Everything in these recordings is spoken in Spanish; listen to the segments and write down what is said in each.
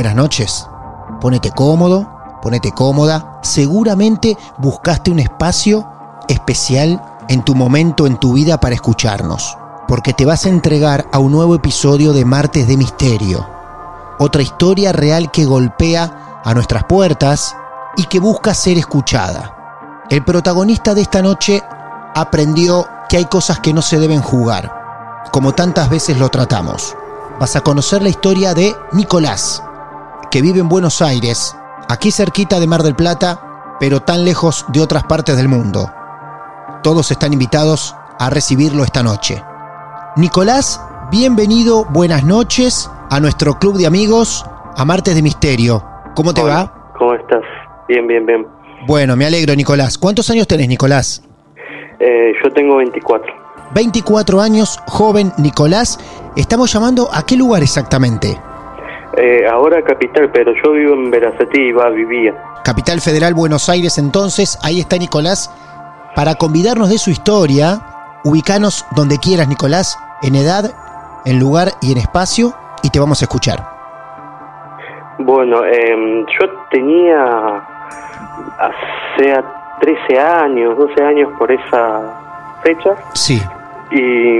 Buenas noches. Pónete cómodo, ponete cómoda. Seguramente buscaste un espacio especial en tu momento en tu vida para escucharnos, porque te vas a entregar a un nuevo episodio de Martes de Misterio. Otra historia real que golpea a nuestras puertas y que busca ser escuchada. El protagonista de esta noche aprendió que hay cosas que no se deben jugar, como tantas veces lo tratamos vas a conocer la historia de Nicolás, que vive en Buenos Aires, aquí cerquita de Mar del Plata, pero tan lejos de otras partes del mundo. Todos están invitados a recibirlo esta noche. Nicolás, bienvenido, buenas noches a nuestro club de amigos, a Martes de Misterio. ¿Cómo te va? ¿Cómo estás? Bien, bien, bien. Bueno, me alegro, Nicolás. ¿Cuántos años tenés, Nicolás? Eh, yo tengo 24. 24 años, joven Nicolás. Estamos llamando a qué lugar exactamente? Eh, ahora capital, pero yo vivo en Veracetí y va, vivía. Capital Federal Buenos Aires, entonces, ahí está Nicolás. Para convidarnos de su historia, ubicanos donde quieras, Nicolás, en edad, en lugar y en espacio, y te vamos a escuchar. Bueno, em, yo tenía hace 13 años, 12 años por esa fecha. Sí y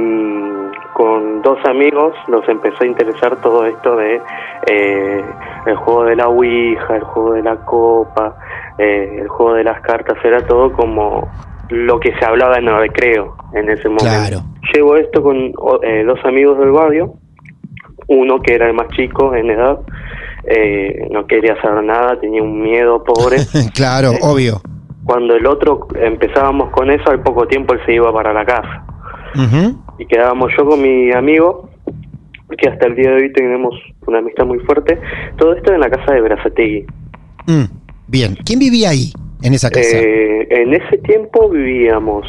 con dos amigos nos empezó a interesar todo esto de eh, el juego de la ouija, el juego de la copa, eh, el juego de las cartas, era todo como lo que se hablaba en el recreo en ese momento. Claro. Llevo esto con eh, dos amigos del barrio, uno que era el más chico en edad, no quería saber nada, tenía un miedo pobre. claro, obvio. Cuando el otro empezábamos con eso, al poco tiempo él se iba para la casa. Y quedábamos yo con mi amigo, que hasta el día de hoy tenemos una amistad muy fuerte. Todo esto en la casa de Brazategui. Mm, bien, ¿quién vivía ahí, en esa casa? Eh, en ese tiempo vivíamos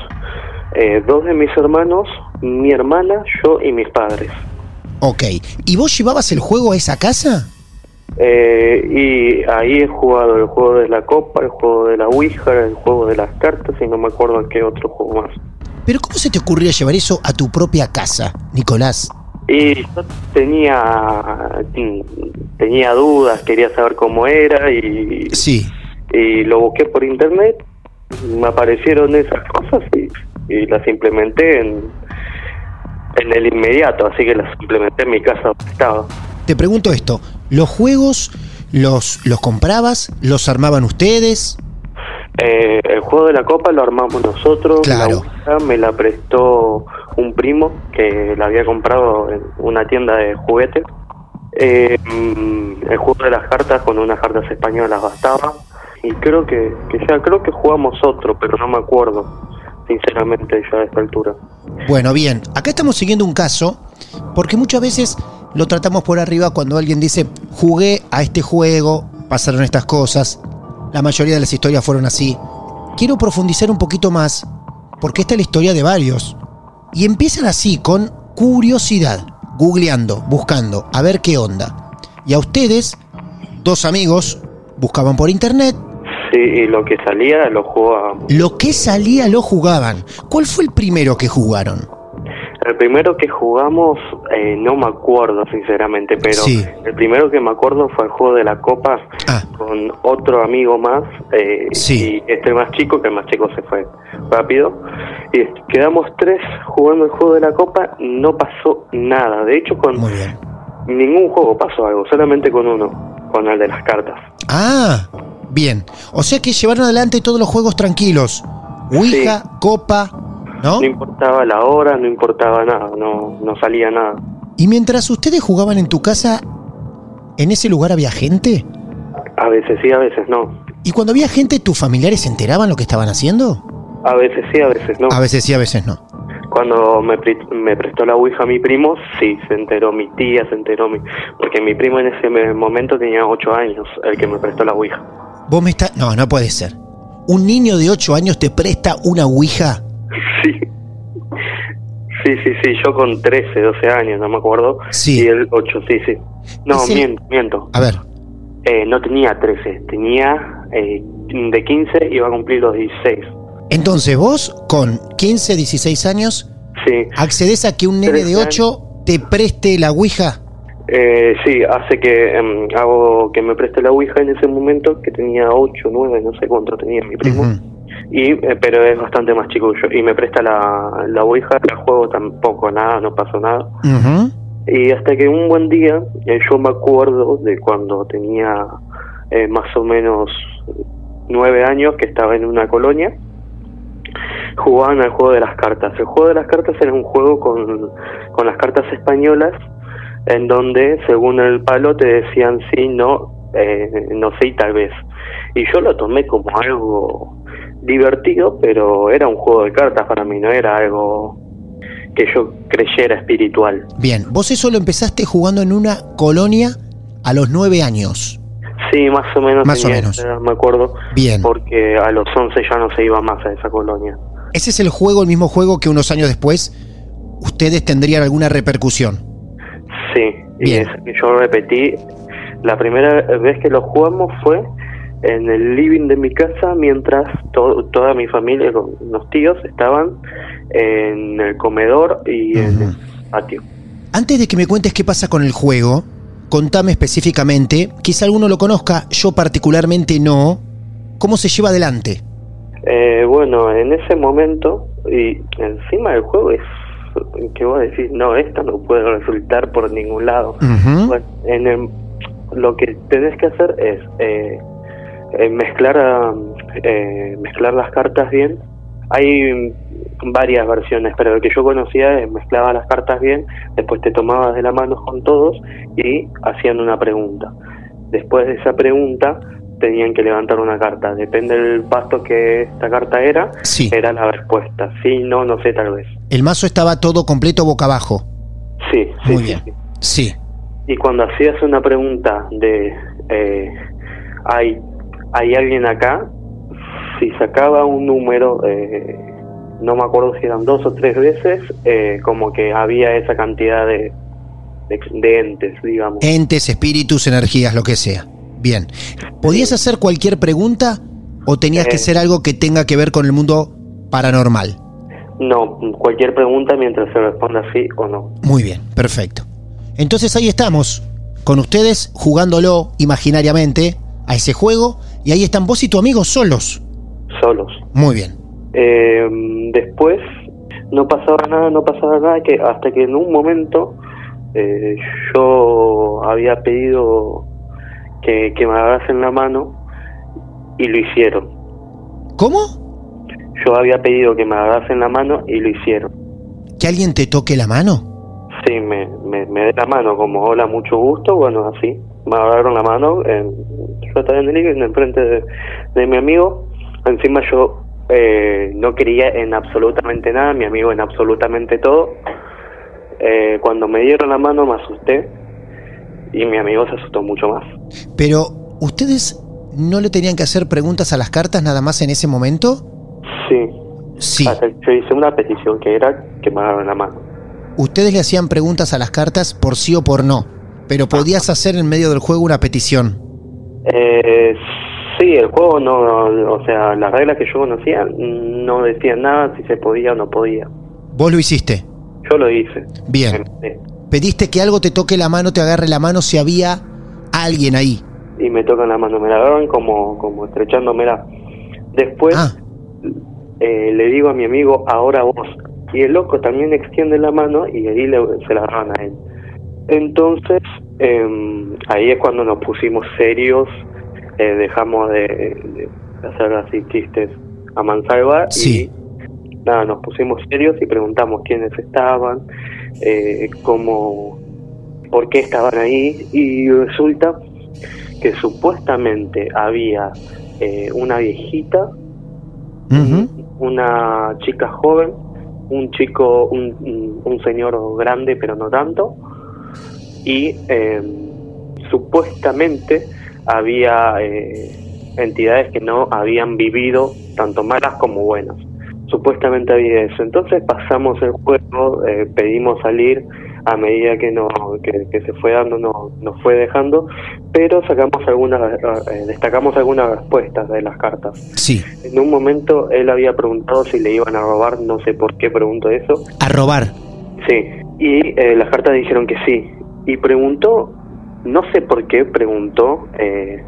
eh, dos de mis hermanos, mi hermana, yo y mis padres. Ok, ¿y vos llevabas el juego a esa casa? Eh, y ahí he jugado el juego de la copa, el juego de la Ouija, el juego de las cartas y no me acuerdo qué otro juego más. Pero ¿cómo se te ocurría llevar eso a tu propia casa, Nicolás? Y yo tenía, tenía dudas, quería saber cómo era y, sí. y lo busqué por internet, me aparecieron esas cosas y, y las implementé en, en el inmediato, así que las implementé en mi casa donde estaba. Te pregunto esto, ¿los juegos los, los comprabas? ¿Los armaban ustedes? Eh, el juego de la copa lo armamos nosotros. Claro. La me la prestó un primo que la había comprado en una tienda de juguetes. Eh, mm, el juego de las cartas con unas cartas españolas bastaba. Y creo que, que ya creo que jugamos otro, pero no me acuerdo, sinceramente, ya a esta altura. Bueno, bien, acá estamos siguiendo un caso, porque muchas veces lo tratamos por arriba cuando alguien dice, jugué a este juego, pasaron estas cosas, la mayoría de las historias fueron así. quiero profundizar un poquito más, porque esta es la historia de varios. Y empiezan así, con curiosidad, googleando, buscando, a ver qué onda. Y a ustedes, dos amigos, buscaban por internet, Sí, y lo que salía lo jugábamos. lo que salía lo jugaban. ¿Cuál fue el primero que jugaron? El primero que jugamos, eh, no me acuerdo sinceramente, pero Sí. el primero que me acuerdo fue el juego de la copa Ah. con otro amigo más, eh, Sí. y este más chico, que el más chico se fue rápido, y quedamos tres jugando el juego de la copa, no pasó nada, de hecho con ningún juego pasó algo, solamente con uno, con el de las cartas. Ah, bien. O sea que llevaron adelante todos los juegos tranquilos. Ouija, copa, ¿no? No importaba la hora, no importaba nada, no, no salía nada. Y mientras ustedes jugaban en tu casa, ¿en ese lugar había gente? A veces sí, a veces no. ¿Y cuando había gente, tus familiares se enteraban lo que estaban haciendo? A veces sí, a veces no. A veces sí, a veces no. Cuando me, prestó la Ouija a mi primo, sí, se enteró mi tía, se enteró mi... Porque mi primo en ese me- momento tenía 8 años, el que me prestó la Ouija. Vos me estás... No, no puede ser. ¿Un niño de 8 años te presta una Ouija? Sí. Sí, sí, sí, yo con 13, 12 años, no me acuerdo. Sí. Y él 8, sí, sí. No, el- miento, miento. A ver, Eh, no tenía 13, tenía eh, de 15, iba a cumplir los 16. entonces vos, con 15, 16 años, Sí. accedes a que un nene de 13 8 te preste la Ouija. Eh, sí, hace que em, hago que me preste la Ouija en ese momento, que tenía 8, 9, no sé cuánto tenía mi primo. Ujú. Y eh, Pero es bastante más chico que yo. Y me presta la, la Ouija, la juego tampoco, nada, no pasó nada. Y hasta que un buen día, eh, yo me acuerdo de cuando tenía eh, más o menos nueve años, que estaba en una colonia, jugaban al juego de las cartas. El juego de las cartas era un juego con, con las cartas españolas, en donde según el palo te decían sí, no, eh, no sé y tal vez. Y yo lo tomé como algo divertido, pero era un juego de cartas para mí, no era algo que yo creyera espiritual. Bien, vos eso lo empezaste jugando en una colonia a los 9 años. Sí, más o menos. Más o menos. me acuerdo. Bien. Porque a los 11 ya no se iba más a esa colonia. Ese es el juego, el mismo juego que unos años después ustedes tendrían alguna repercusión. Sí, y Bien. ese que yo repetí. La primera vez que lo jugamos fue en el living de mi casa mientras to- toda mi familia, con los tíos, estaban en el comedor y en el patio. Antes de que me cuentes qué pasa con el juego, contame específicamente, quizá alguno lo conozca, yo particularmente no, cómo se lleva adelante. Eh, bueno, en ese momento, y encima del juego es que vos decís, no, esto no puede resultar por ningún lado. Bueno, en el- lo que tenés que hacer es eh, eh, mezclar ah, eh, mezclar las cartas bien. Hay varias versiones, pero el que yo conocía es mezclaba las cartas bien, después te tomabas de la mano con todos y hacían una pregunta. Después de esa pregunta tenían que levantar una carta. Depende del pasto que esta carta era, Sí. era la respuesta. Sí, no, no sé, tal vez. El mazo estaba todo completo boca abajo. Sí, sí, Muy bien. sí. Sí. Y cuando hacías una pregunta de eh, ¿hay, ¿hay alguien acá? Si sacaba un número, eh, no me acuerdo si eran dos o tres veces, eh, como que había esa cantidad de, de, de entes, digamos. Entes, espíritus, energías, lo que sea. Bien. ¿Podías hacer cualquier pregunta o tenías que Eh. ser algo que tenga que ver con el mundo paranormal? No, cualquier pregunta mientras se responda sí o no. Muy bien, perfecto. Entonces ahí estamos, con ustedes jugándolo imaginariamente a ese juego y ahí están vos y tu amigo solos. Solos. Muy bien. Eh, después no pasaba nada, no pasaba nada, que hasta que en un momento eh, yo había pedido que, que me agarrasen la mano y lo hicieron. ¿Cómo? Yo había pedido que me agarrasen la mano y lo hicieron. ¿Que alguien te toque la mano? Sí, me, me, me dé la mano como hola, mucho gusto, bueno, así. Me agarraron la mano, en, yo estaba en el frente de, de mi amigo. Encima yo eh, no quería en absolutamente nada, mi amigo en absolutamente todo. Eh, cuando me dieron la mano me asusté y mi amigo se asustó mucho más. Pero, ¿ustedes no le tenían que hacer preguntas a las cartas nada más en ese momento? Sí. Que yo hice una petición que era que me agarren la mano. Ustedes le hacían preguntas a las cartas por sí o por no, pero podías hacer en medio del juego una petición. Eh, sí, el juego no, o sea, las reglas que yo conocía no decían nada si se podía o no podía. Vos lo hiciste. Yo lo hice. Bien. Pediste que algo te toque la mano, te agarre la mano si había alguien ahí. Y me tocan la mano, me la agarran como, como estrechándomela. Después Ah, eh, le digo a mi amigo, ahora vos. Y el loco también extiende la mano y ahí le, se la agarran a él. Entonces, eh, ahí es cuando nos pusimos serios, eh, dejamos de, de hacer así chistes a mansalva Sí. y nada, nos pusimos serios y preguntamos quiénes estaban, eh, cómo, por qué estaban ahí y resulta que supuestamente había eh, una viejita una chica joven, un chico, un- un señor grande pero no tanto, y eh, supuestamente había eh, entidades que no habían vivido tanto malas como buenas. Supuestamente había eso. Entonces pasamos el juego, eh, pedimos salir a medida que, no, que, que se fue dando, no- nos fue dejando, pero sacamos algunas, eh, destacamos algunas respuestas de las cartas. Sí. En un momento él había preguntado si le iban a robar, no sé por qué preguntó eso. A robar. Sí, y eh, las cartas dijeron que sí. Y preguntó, no sé por qué preguntó eh,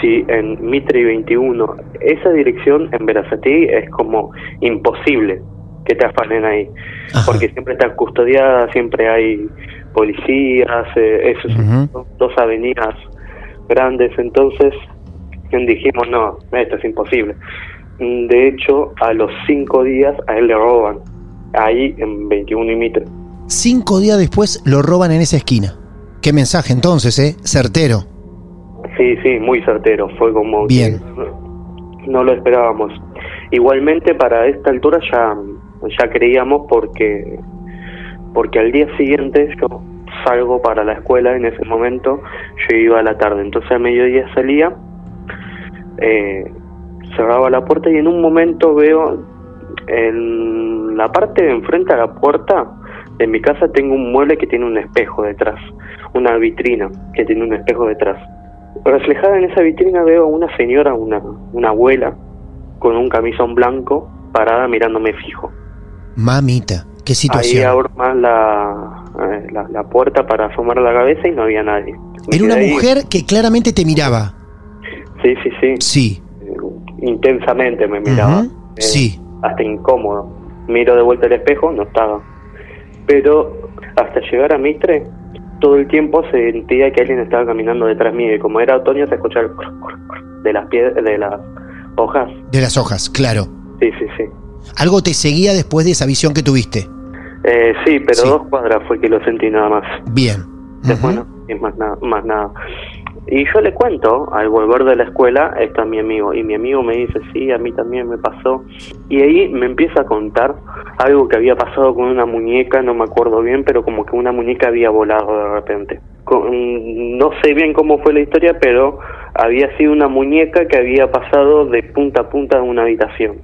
si en Mitre 21, esa dirección en Verazatí es como imposible que te afanen ahí. Ajá. Porque siempre está custodiada, siempre hay policías, eh, son dos avenidas grandes, entonces dijimos, no, esto es imposible. De hecho, a los cinco días a él le roban, ahí en 21 y Mitre. Cinco días después lo roban en esa esquina. Qué mensaje entonces, ¿eh? Certero. Sí, sí, muy certero, fue como Bien. que no lo esperábamos. Igualmente para esta altura ya, ya creíamos porque, porque al día siguiente yo salgo para la escuela, en ese momento yo iba a la tarde, entonces a mediodía salía, eh, cerraba la puerta y en un momento veo en la parte de enfrente a la puerta de mi casa tengo un mueble que tiene un espejo detrás, una vitrina que tiene un espejo detrás. Reflejada en esa vitrina veo a una señora, una, una abuela, con un camisón blanco, parada mirándome fijo. Mamita, qué Ahí situación. abro más la, eh, la, la puerta para asomar la cabeza y no había nadie. Me Era una ahí. mujer que claramente te miraba. Sí, sí, sí. Sí. Eh, Intensamente me miraba. Eh, Sí. Hasta incómodo. Miro de vuelta el espejo, no estaba. Pero hasta llegar a Mitre, todo el tiempo sentía que alguien estaba caminando detrás mío. Y como era otoño, se escuchaba el cor, cor, cor de las piedras, de las hojas. De las hojas, claro. Sí, sí, sí. Algo te seguía después de esa visión que tuviste. Eh, sí, pero Sí. dos cuadras fue que lo sentí nada más. Bien. Después Ujú. no, es más nada, más nada. Y yo le cuento, al volver de la escuela, está mi amigo. Y mi amigo me dice, sí, a mí también me pasó. Y ahí me empieza a contar algo que había pasado con una muñeca, no me acuerdo bien, pero como que una muñeca había volado de repente. Con- no sé bien cómo fue la historia, pero había sido una muñeca que había pasado de punta a punta de una habitación,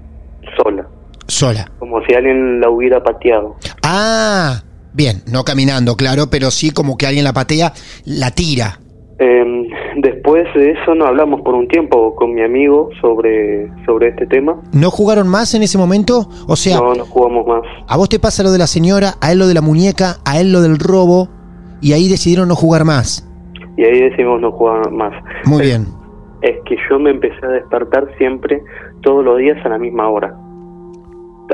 sola. Sola. Como si alguien la hubiera pateado. Ah, bien, no caminando, claro, pero sí como que alguien la patea, la tira. Eh, después de eso no hablamos por un tiempo con mi amigo sobre, sobre este tema. ¿No jugaron más en ese momento? O sea, No, no jugamos más. a vos te pasa lo de la señora, a él lo de la muñeca, a él lo del robo, y ahí decidieron no jugar más. Y ahí decimos no jugar más. Muy bien. Es que yo me empecé a despertar siempre, todos los días a la misma hora.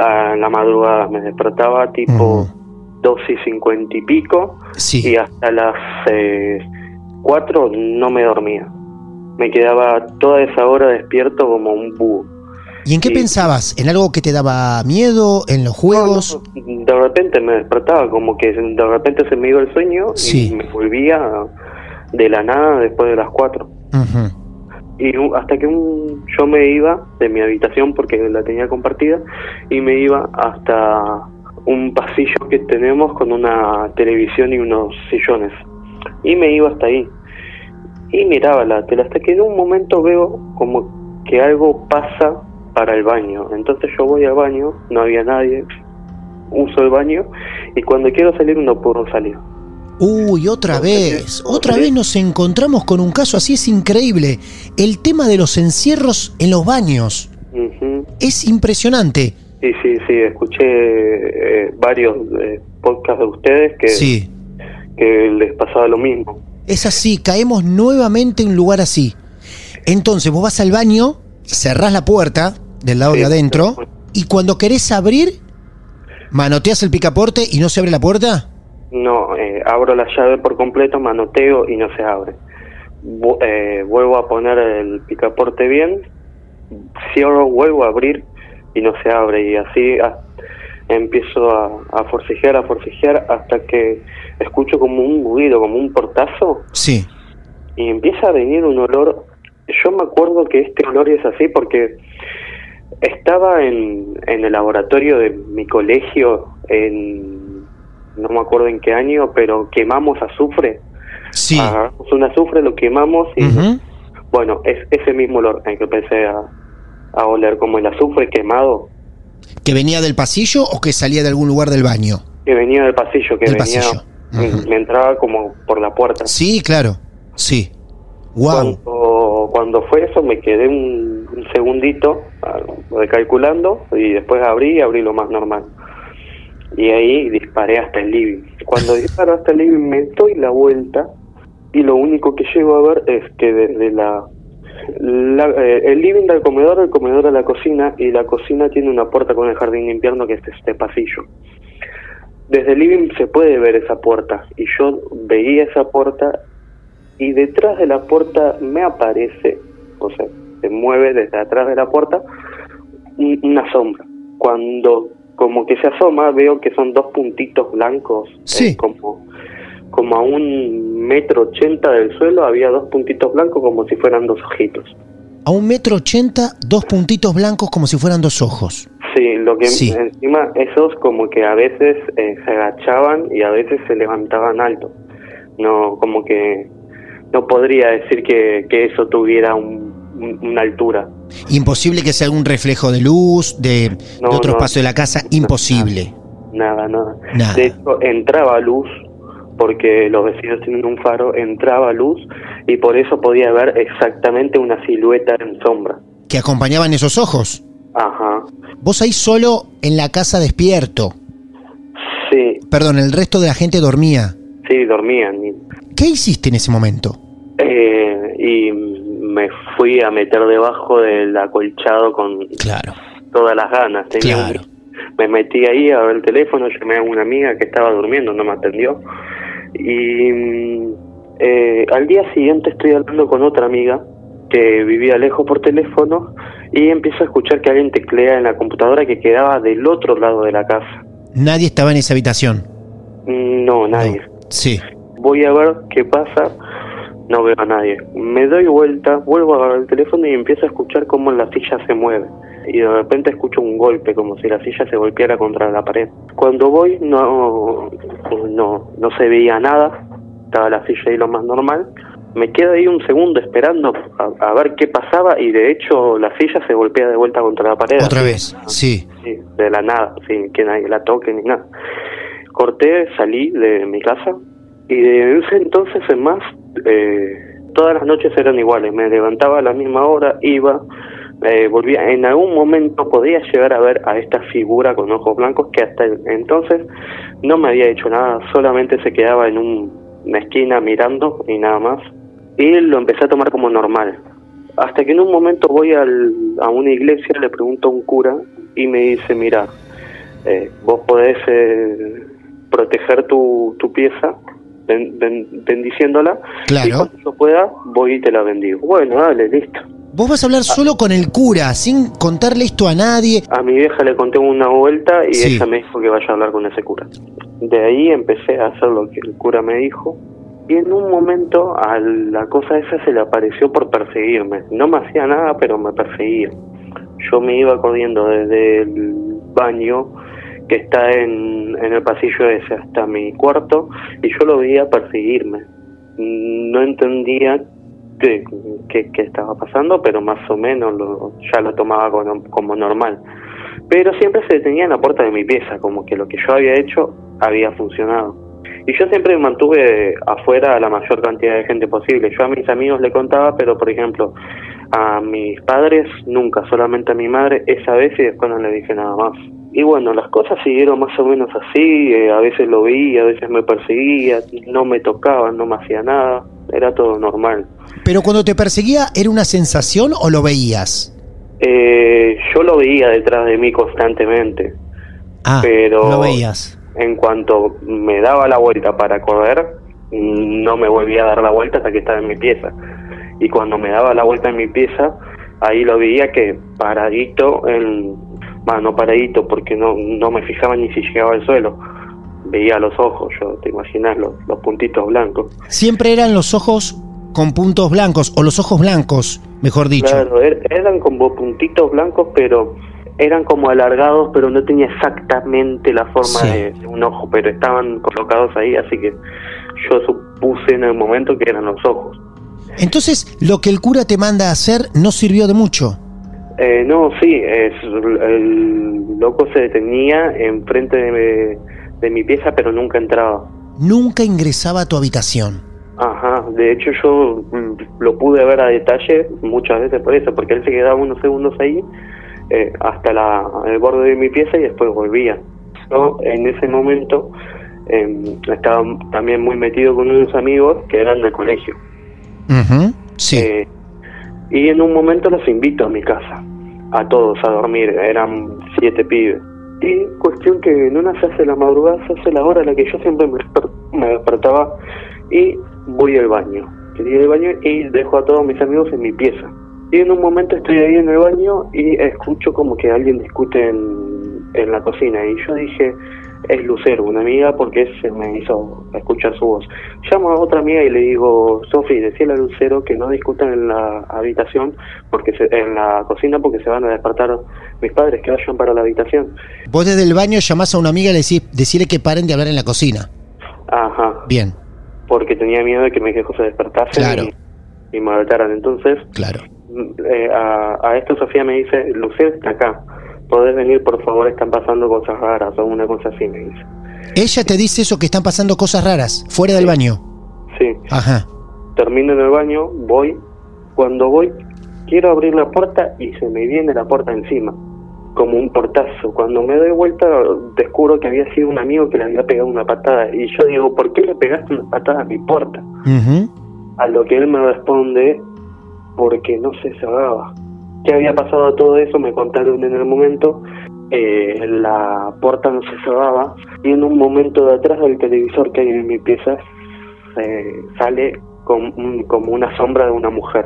A la madrugada me despertaba tipo Mm. dos y cincuenta y pico Sí. y hasta las eh, cuatro no me dormía. Me quedaba toda esa hora despierto como un búho. ¿Y en qué pensabas? ¿En algo que te daba miedo? ¿En los juegos? No, de repente me despertaba, como que de repente se me iba el sueño Sí. y me volvía de la nada después de las cuatro. Y hasta que un, yo me iba de mi habitación porque la tenía compartida y me iba hasta un pasillo que tenemos con una televisión y unos sillones. Y me iba hasta ahí. Y miraba la tele hasta que en un momento veo como que algo pasa para el baño. Entonces yo voy al baño, no había nadie, uso el baño y cuando quiero salir no puedo salir. Uy, otra vez, otra vez nos encontramos con un caso así, es increíble. El tema de los encierros en los baños. Es impresionante. Sí, sí, sí, escuché eh, varios eh, podcasts de ustedes que, Sí, que les pasaba lo mismo. es así, caemos nuevamente en un lugar así. Entonces vos vas al baño, cerrás la puerta del lado Sí, de adentro y cuando querés abrir, manoteas el picaporte y no se abre la puerta. No, eh, abro la llave por completo, manoteo y no se abre. Vu- eh, vuelvo a poner el picaporte bien, cierro, vuelvo a abrir y no se abre. Y así ah, empiezo a, a forcejear, a forcejear hasta que escucho como un ruido, como un portazo Sí, y empieza a venir un olor. Yo me acuerdo que este olor es así porque estaba en, en el laboratorio de mi colegio en no me acuerdo en qué año, pero quemamos azufre. sí. Agarramos un azufre, lo quemamos y bueno, es ese mismo olor en que empecé a, a oler como el azufre quemado ¿Que venía del pasillo o que salía de algún lugar del baño? que venía del pasillo, que Del venía pasillo. Me entraba como por la puerta. Sí, claro. Sí. Wow. Cuando, cuando fue eso me quedé un, un segundito ah, recalculando y después abrí y abrí lo más normal. Y ahí disparé hasta el living. Cuando disparo hasta el living me doy la vuelta y lo único que llego a ver es que desde la, la- eh, el living del comedor, el comedor de la cocina y la cocina tiene una puerta con el jardín de invierno que es este pasillo. Desde el living se puede ver esa puerta y yo veía esa puerta y detrás de la puerta me aparece, o sea, se mueve desde atrás de la puerta un- una sombra. Cuando como que se asoma veo que son dos puntitos blancos, Sí. eh, como como a un metro ochenta del suelo había dos puntitos blancos como si fueran dos ojitos. A un metro ochenta, dos puntitos blancos como si fueran dos ojos. Sí, lo que Sí. encima esos como que a veces eh, se agachaban y a veces se levantaban alto. No, como que no podría decir que, que eso tuviera un- un- una altura. Imposible que sea algún reflejo de luz, de, otro no. espacio de la casa. Imposible. Nada, nada. Nada. De hecho, entraba luz, porque los vecinos tienen un faro, entraba luz y por eso podía ver exactamente una silueta en sombra. Que acompañaban esos ojos. Ajá. Vos ahí solo en la casa despierto. Sí, Perdón, el resto de la gente dormía. sí, dormían. ¿Qué hiciste en ese momento? eh, y me fui a meter debajo del acolchado con Claro. todas las ganas. Tenía un- Claro. me metí ahí a ver el teléfono, llamé a una amiga que estaba durmiendo, no me atendió. Y mm, eh, al día siguiente estoy hablando con otra amiga que vivía lejos por teléfono y empiezo a escuchar que alguien teclea en la computadora que quedaba del otro lado de la casa. Nadie estaba en esa habitación. Mm, No, nadie. No. Sí. Voy a ver qué pasa, no veo a nadie. Me doy vuelta, vuelvo a agarrar el teléfono y empiezo a escuchar cómo la silla se mueve. Y de repente escucho un golpe, como si la silla se golpeara contra la pared. Cuando voy no, no, no se veía nada, estaba la silla ahí lo más normal. Me quedo ahí un segundo esperando a, a ver qué pasaba y de hecho la silla se golpea de vuelta contra la pared. Otra vez. Sí. Sí, de la nada, sin que nadie la toque ni nada. Corté, salí de mi casa y de ese entonces en más, eh, todas las noches eran iguales. Me levantaba a la misma hora, iba, eh, volvía. En algún momento podía llegar a ver a esta figura con ojos blancos que hasta entonces no me había hecho nada, solamente se quedaba en un- una esquina mirando y nada más. Y lo empecé a tomar como normal. Hasta que en un momento voy al- a una iglesia, le pregunto a un cura y me dice, mira, eh, vos podés eh, proteger tu, tu pieza ben- ben- bendiciéndola Claro. y cuando yo pueda voy y te la bendigo. Bueno, dale, listo. Vos vas a hablar solo con el cura, sin contarle esto a nadie. A mi vieja le conté una vuelta y Sí. ella me dijo que vaya a hablar con ese cura. De ahí empecé a hacer lo que el cura me dijo y en un momento a la cosa esa se le apareció por perseguirme. No me hacía nada, pero me perseguía. Yo me iba corriendo desde el baño que está en, en el pasillo ese hasta mi cuarto y yo lo veía perseguirme. No entendía qué, qué, estaba pasando, pero más o menos lo, ya lo tomaba como, como normal. Pero siempre se detenía en la puerta de mi pieza, como que lo que yo había hecho había funcionado. Y yo siempre mantuve afuera a la mayor cantidad de gente posible. Yo a mis amigos le contaba, pero por ejemplo, a mis padres nunca, solamente a mi madre esa vez y después no le dije nada más. Y bueno, las cosas siguieron más o menos así, eh, a veces lo vi, a veces me perseguía, no me tocaba, no me hacía nada, era todo normal. Pero cuando te perseguía, ¿era una sensación o lo veías? Eh, yo lo veía detrás de mí constantemente, Ah, pero lo veías. en cuanto me daba la vuelta para correr, no me volvía a dar la vuelta hasta que estaba en mi pieza. Y cuando me daba la vuelta en mi pieza, ahí lo veía que paradito, en, bueno, no paradito porque no, no me fijaba ni si llegaba al suelo. Veía los ojos, yo te imaginas los, los puntitos blancos. Siempre eran los ojos con puntos blancos, o los ojos blancos, mejor dicho. Claro, er- eran como puntitos blancos, pero eran como alargados, pero no tenía exactamente la forma Sí. de, de un ojo, pero estaban colocados ahí, así que yo supuse en el momento que eran los ojos. Entonces, lo que el cura te manda a hacer no sirvió de mucho. Eh, no, sí, es, el loco se detenía enfrente de, de mi pieza, pero nunca entraba. Nunca ingresaba a tu habitación. Ajá, de hecho yo mm, lo pude ver a detalle muchas veces por eso, porque él se quedaba unos segundos ahí eh, hasta la, el borde de mi pieza y después volvía. Yo en ese momento eh, estaba también muy metido con unos amigos que eran del colegio. Ujú, Sí. Eh, y en un momento los invito a mi casa, a todos a dormir, eran siete pibes. Y cuestión que en una se hace la madrugada, se hace la hora a la que yo siempre me, desper- me despertaba y voy al baño. Quería al baño y dejo a todos mis amigos en mi pieza. Y en un momento estoy ahí en el baño y escucho como que alguien discute en, en la cocina. Y yo dije, es Lucero, una amiga, porque se me hizo escuchar su voz. Llamo a otra amiga y le digo, Sofi, decíle a Lucero que no discutan en la habitación, porque se- en la cocina, porque se van a despertar mis padres, que vayan para la habitación. Vos desde el baño llamás a una amiga y le decís, decirle que paren de hablar en la cocina. Ajá, Bien, porque tenía miedo de que mis hijos se despertasen Claro. y, y me. Entonces, claro. eh, a, a esto Sofía me dice, Lucero está acá, podés venir, por favor, están pasando cosas raras o una cosa así, me dice. Ella te dice eso que están pasando cosas raras, fuera del baño. Sí, Ajá. termino en el baño, voy, cuando voy, quiero abrir la puerta y se me viene la puerta encima, como un portazo. Cuando me doy vuelta, descubro que había sido un amigo que le había pegado una patada. Y yo digo, ¿por qué le pegaste una patada a mi puerta? A lo que él me responde, porque no se cerraba. ¿Qué había pasado todo eso? Me contaron en el momento. eh, la puerta no se cerraba y en un momento de atrás del televisor que hay en mi pieza se sale como, como una sombra de una mujer.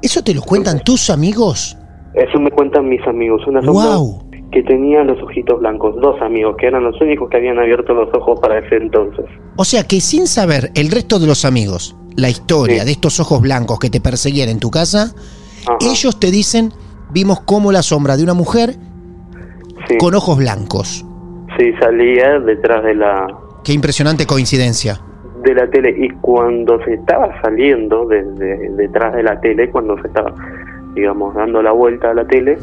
¿Eso te lo cuentan tus amigos? Eso me cuentan mis amigos, una sombra ¡Wow! que tenía los ojitos blancos, dos amigos que eran los únicos que habían abierto los ojos para ese entonces. O sea que sin saber el resto de los amigos, la historia Sí. de estos ojos blancos que te perseguían en tu casa, Ajá, ellos te dicen, vimos como la sombra de una mujer sí, con ojos blancos. sí, salía detrás de la, Qué impresionante coincidencia. de la tele y cuando se estaba saliendo desde detrás de la tele, cuando se estaba, digamos, dando la vuelta a la tele,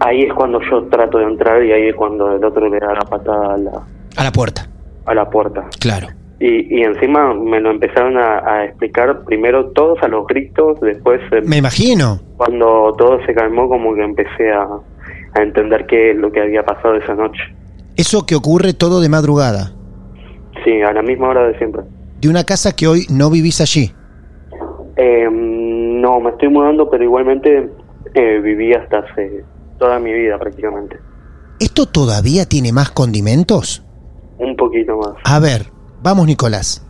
ahí es cuando yo trato de entrar y ahí es cuando el otro le da la patada a la, A la puerta, a la puerta. claro. Y, y encima me lo empezaron a, a explicar primero todos a los gritos, después eh, Me imagino. cuando todo se calmó como que empecé a, a entender qué es lo que había pasado esa noche. Eso que ocurre todo de madrugada. Sí, a la misma hora de siempre. De una casa que hoy no vivís allí. Eh, no, me estoy mudando, pero igualmente eh, viví hasta hace toda mi vida prácticamente. ¿Esto todavía tiene más condimentos? Un poquito más. A ver, vamos Nicolás.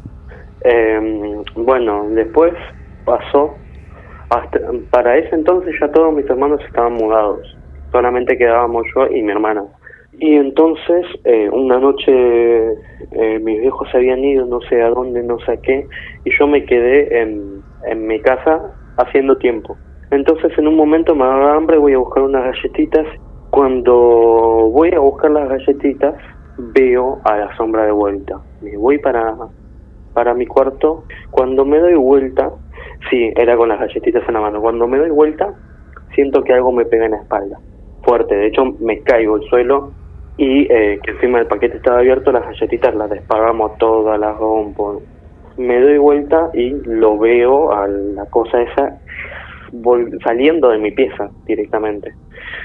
Eh, bueno, después pasó, hasta, para ese entonces ya todos mis hermanos estaban mudados, solamente quedábamos yo y mi hermana. Y entonces eh, una noche eh, mis viejos se habían ido, no sé a dónde, no sé a qué, y yo me quedé en, en mi casa haciendo tiempo. Entonces en un momento me daba hambre, voy a buscar unas galletitas. Cuando voy a buscar las galletitas, veo a la sombra de vuelta. Me voy para, para mi cuarto. Cuando me doy vuelta, Sí, era con las galletitas en la mano. Cuando me doy vuelta, siento que algo me pega en la espalda. Fuerte, de hecho me caigo al suelo y eh, que encima del paquete estaba abierto, las galletitas las despagamos todas, las rompo. Me doy vuelta y lo veo a la cosa esa saliendo de mi pieza directamente.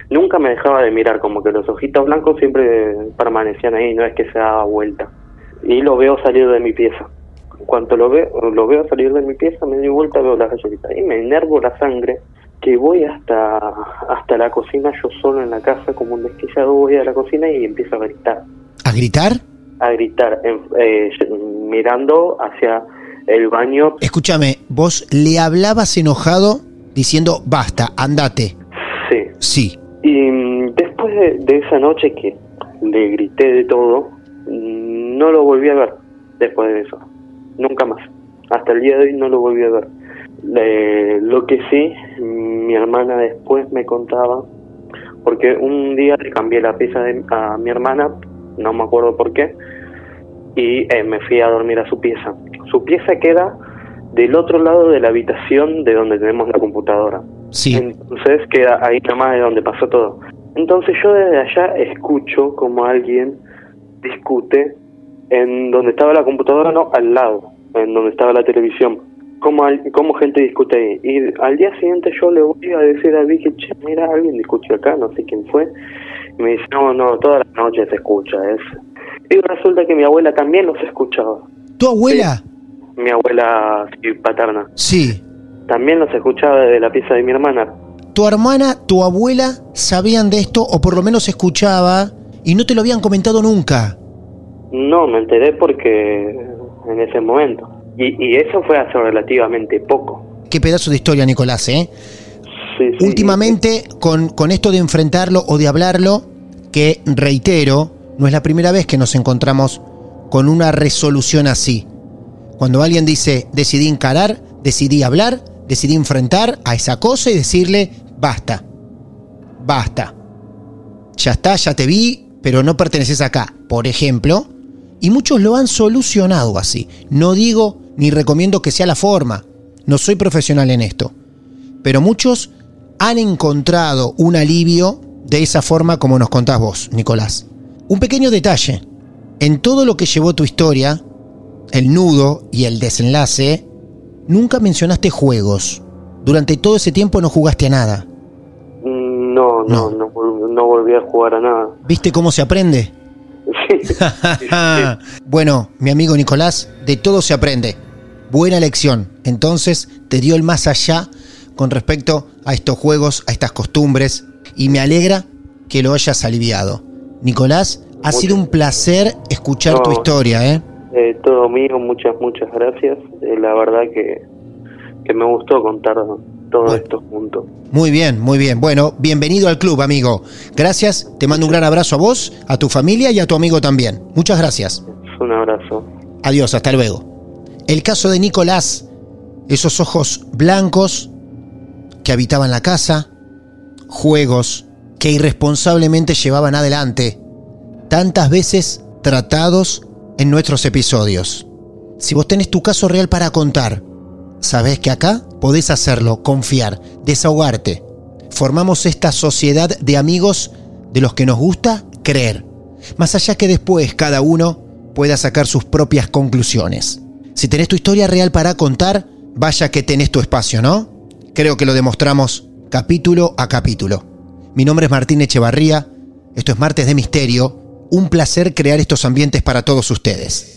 Nunca me dejaba de mirar, como que los ojitos blancos siempre permanecían ahí, no es que se daba vuelta. Y lo veo salir de mi pieza. Cuando lo veo, lo veo salir de mi pieza, me doy vuelta, veo las galletitas y me enervo la sangre que voy hasta hasta la cocina yo solo en la casa como un desquiciado voy a la cocina y empiezo a gritar ¿A gritar? a gritar eh, mirando hacia el baño Escúchame, vos le hablabas enojado diciendo basta, andate. sí Sí. y mm, después de, de esa noche que le grité de todo mm, no lo volví a ver después de eso nunca más hasta el día de hoy no lo volví a ver Eh, lo que sí, mi hermana después me contaba, porque un día le cambié la pieza de- a mi hermana, no me acuerdo por qué, y eh, me fui a dormir a su pieza. Su pieza queda del otro lado de la habitación de donde tenemos la computadora. Sí. Entonces queda ahí nomás de donde pasó todo. Entonces yo desde allá escucho como alguien discute en donde estaba la computadora, no, al lado, en donde estaba la televisión. Como, al- como gente discute ahí. Y al día siguiente yo le voy a decir a Vicky, che, mira, alguien discutió acá, no sé quién fue. Y me dice, no, no, todas las noches se escucha eso. Y resulta que mi abuela también los escuchaba. ¿Tu abuela? Mi abuela paterna. Sí. También los escuchaba desde la pieza de mi hermana. ¿Tu hermana, tu abuela sabían de esto o por lo menos escuchaba y no te lo habían comentado nunca? No, me enteré porque en ese momento. Y, y eso fue hace relativamente poco. Qué pedazo de historia, Nicolás, ¿eh? Sí, sí. Últimamente, con, con esto de enfrentarlo o de hablarlo, que reitero, no es la primera vez que nos encontramos con una resolución así. Cuando alguien dice, decidí encarar, decidí hablar, decidí enfrentar a esa cosa y decirle, basta, basta. Ya está, ya te vi, pero no perteneces acá, por ejemplo. Y muchos lo han solucionado así. No digo ni recomiendo que sea la forma. No soy profesional en esto pero muchos han encontrado un alivio de esa forma como nos contás vos, Nicolás. Un pequeño detalle. En todo lo que llevó tu historia, el nudo y el desenlace, nunca mencionaste juegos. Durante todo ese tiempo no jugaste a nada. Mm, No, no, no, vol- no volví a jugar a nada. ¿Viste cómo se aprende? Sí, bueno, mi amigo Nicolás, de todo se aprende. Buena lección. Entonces te dio el más allá con respecto a estos juegos, a estas costumbres, y me alegra que lo hayas aliviado. Nicolás, ha sido un placer escuchar tu historia, ¿eh? Eh, todo muchas, muchas gracias. Eh, la verdad que, que me gustó contar todo Bueno. esto juntos. Muy bien, muy bien. Bueno, bienvenido al club, amigo. Gracias, te mando un gran abrazo a vos, a tu familia y a tu amigo también. Muchas gracias. Un abrazo. Adiós, hasta luego. El caso de Nicolás, esos ojos blancos que habitaban la casa, juegos que irresponsablemente llevaban adelante, tantas veces tratados en nuestros episodios. Si vos tenés tu caso real para contar, sabés que acá podés hacerlo, confiar, desahogarte. Formamos esta sociedad de amigos de los que nos gusta creer, más allá que después cada uno pueda sacar sus propias conclusiones. Si tenés tu historia real para contar, vaya que tenés tu espacio, ¿no? Creo que lo demostramos capítulo a capítulo. Mi nombre es Martín Echevarría, esto es Martes de Misterio, un placer crear estos ambientes para todos ustedes.